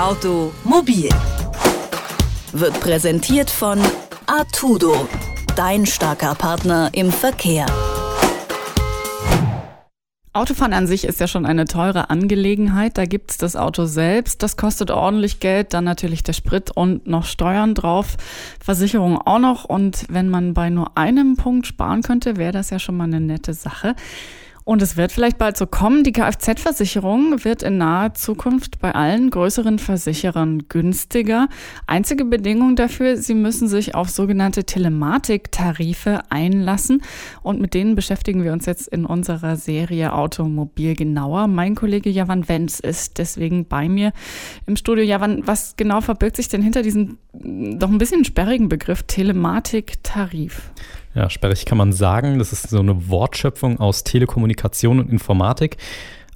Automobil wird präsentiert von Artudo, dein starker Partner im Verkehr. Autofahren an sich ist ja schon eine teure Angelegenheit. Da gibt's das Auto selbst, das kostet ordentlich Geld, dann natürlich der Sprit und noch Steuern drauf, Versicherung auch noch. Und wenn man bei nur einem Punkt sparen könnte, wäre das ja schon mal eine nette Sache. Und es wird vielleicht bald so kommen. Die Kfz-Versicherung wird in naher Zukunft bei allen größeren Versicherern günstiger. Einzige Bedingung dafür, sie müssen sich auf sogenannte Telematiktarife einlassen. Und mit denen beschäftigen wir uns jetzt in unserer Serie Automobil genauer. Mein Kollege Javan Wenz ist deswegen bei mir im Studio. Javan, was genau verbirgt sich denn hinter diesem doch ein bisschen sperrigen Begriff Telematiktarif? Ja, sperrig kann man sagen. Das ist so eine Wortschöpfung aus Telekommunikation und Informatik.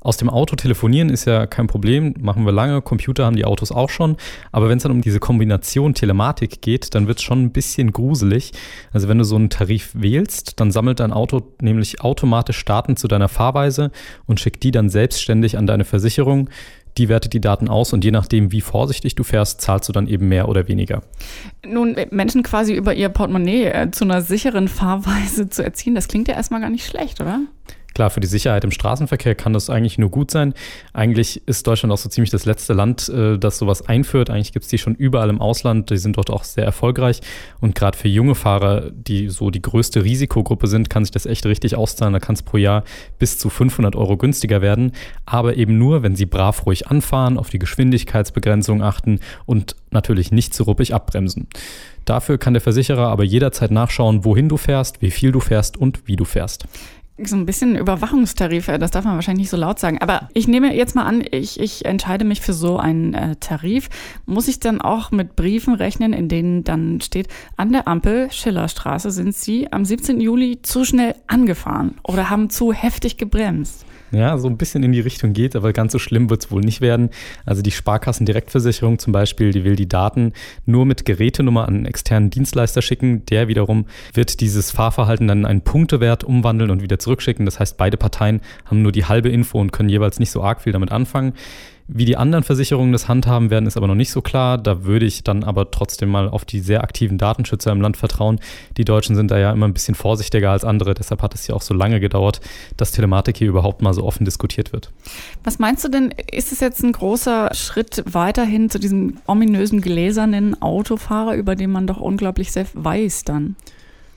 Aus dem Auto telefonieren ist ja kein Problem, machen wir lange, Computer haben die Autos auch schon. Aber wenn es dann um diese Kombination Telematik geht, dann wird es schon ein bisschen gruselig. Also wenn du so einen Tarif wählst, dann sammelt dein Auto nämlich automatisch Daten zu deiner Fahrweise und schickt die dann selbstständig an deine Versicherung die wertet die Daten aus und je nachdem, wie vorsichtig du fährst, zahlst du dann eben mehr oder weniger. Nun, Menschen quasi über ihr Portemonnaie äh, zu einer sicheren Fahrweise zu erziehen, das klingt ja erstmal gar nicht schlecht, oder? Klar, für die Sicherheit im Straßenverkehr kann das eigentlich nur gut sein. Eigentlich ist Deutschland auch so ziemlich das letzte Land, äh, das sowas einführt. Eigentlich gibt es die schon überall im Ausland. Die sind dort auch sehr erfolgreich. Und gerade für junge Fahrer, die so die größte Risikogruppe sind, kann sich das echt richtig auszahlen. Da kann es pro Jahr bis zu 500 Euro günstiger werden. Aber eben nur, wenn sie brav ruhig anfahren, auf die Geschwindigkeitsbegrenzung achten und natürlich nicht zu ruppig abbremsen. Dafür kann der Versicherer aber jederzeit nachschauen, wohin du fährst, wie viel du fährst und wie du fährst so ein bisschen Überwachungstarife, das darf man wahrscheinlich nicht so laut sagen. Aber ich nehme jetzt mal an, ich, ich entscheide mich für so einen äh, Tarif. Muss ich dann auch mit Briefen rechnen, in denen dann steht, an der Ampel Schillerstraße sind Sie am 17. Juli zu schnell angefahren oder haben zu heftig gebremst? Ja, so ein bisschen in die Richtung geht, aber ganz so schlimm wird es wohl nicht werden. Also die Sparkassendirektversicherung zum Beispiel, die will die Daten nur mit Gerätenummer an einen externen Dienstleister schicken. Der wiederum wird dieses Fahrverhalten dann in einen Punktewert umwandeln und wieder zurückschicken. Das heißt, beide Parteien haben nur die halbe Info und können jeweils nicht so arg viel damit anfangen. Wie die anderen Versicherungen das handhaben werden, ist aber noch nicht so klar. Da würde ich dann aber trotzdem mal auf die sehr aktiven Datenschützer im Land vertrauen. Die Deutschen sind da ja immer ein bisschen vorsichtiger als andere. Deshalb hat es ja auch so lange gedauert, dass Telematik hier überhaupt mal so offen diskutiert wird. Was meinst du denn, ist es jetzt ein großer Schritt weiterhin zu diesem ominösen gläsernen Autofahrer, über den man doch unglaublich sehr weiß dann?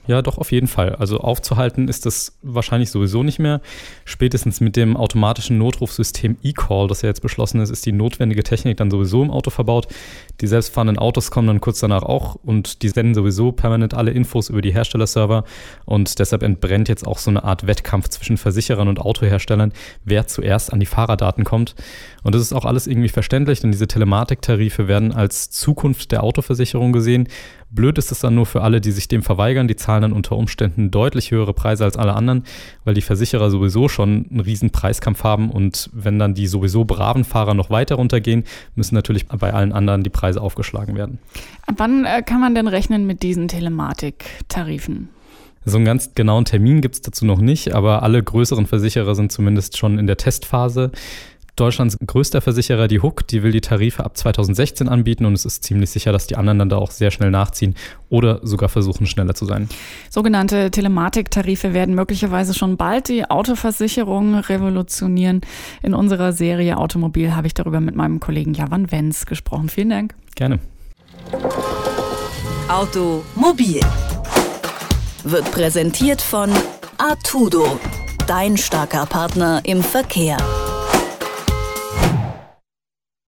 Ja, doch, auf jeden Fall. Also aufzuhalten ist das wahrscheinlich sowieso nicht mehr. Spätestens mit dem automatischen Notrufsystem eCall, das ja jetzt beschlossen ist, ist die notwendige Technik dann sowieso im Auto verbaut. Die selbstfahrenden Autos kommen dann kurz danach auch und die senden sowieso permanent alle Infos über die Herstellerserver und deshalb entbrennt jetzt auch so eine Art Wettkampf zwischen Versicherern und Autoherstellern, wer zuerst an die Fahrerdaten kommt. Und das ist auch alles irgendwie verständlich, denn diese Telematiktarife werden als Zukunft der Autoversicherung gesehen. Blöd ist es dann nur für alle, die sich dem verweigern. Die zahlen dann unter Umständen deutlich höhere Preise als alle anderen, weil die Versicherer sowieso schon einen riesen Preiskampf haben. Und wenn dann die sowieso braven Fahrer noch weiter runtergehen, müssen natürlich bei allen anderen die Preise aufgeschlagen werden. Ab wann äh, kann man denn rechnen mit diesen Telematiktarifen? So einen ganz genauen Termin gibt es dazu noch nicht, aber alle größeren Versicherer sind zumindest schon in der Testphase. Deutschlands größter Versicherer, die Hook, die will die Tarife ab 2016 anbieten und es ist ziemlich sicher, dass die anderen dann da auch sehr schnell nachziehen oder sogar versuchen, schneller zu sein. Sogenannte Telematiktarife werden möglicherweise schon bald die Autoversicherung revolutionieren. In unserer Serie Automobil habe ich darüber mit meinem Kollegen Javan Wenz gesprochen. Vielen Dank. Gerne. Automobil wird präsentiert von Artudo, dein starker Partner im Verkehr.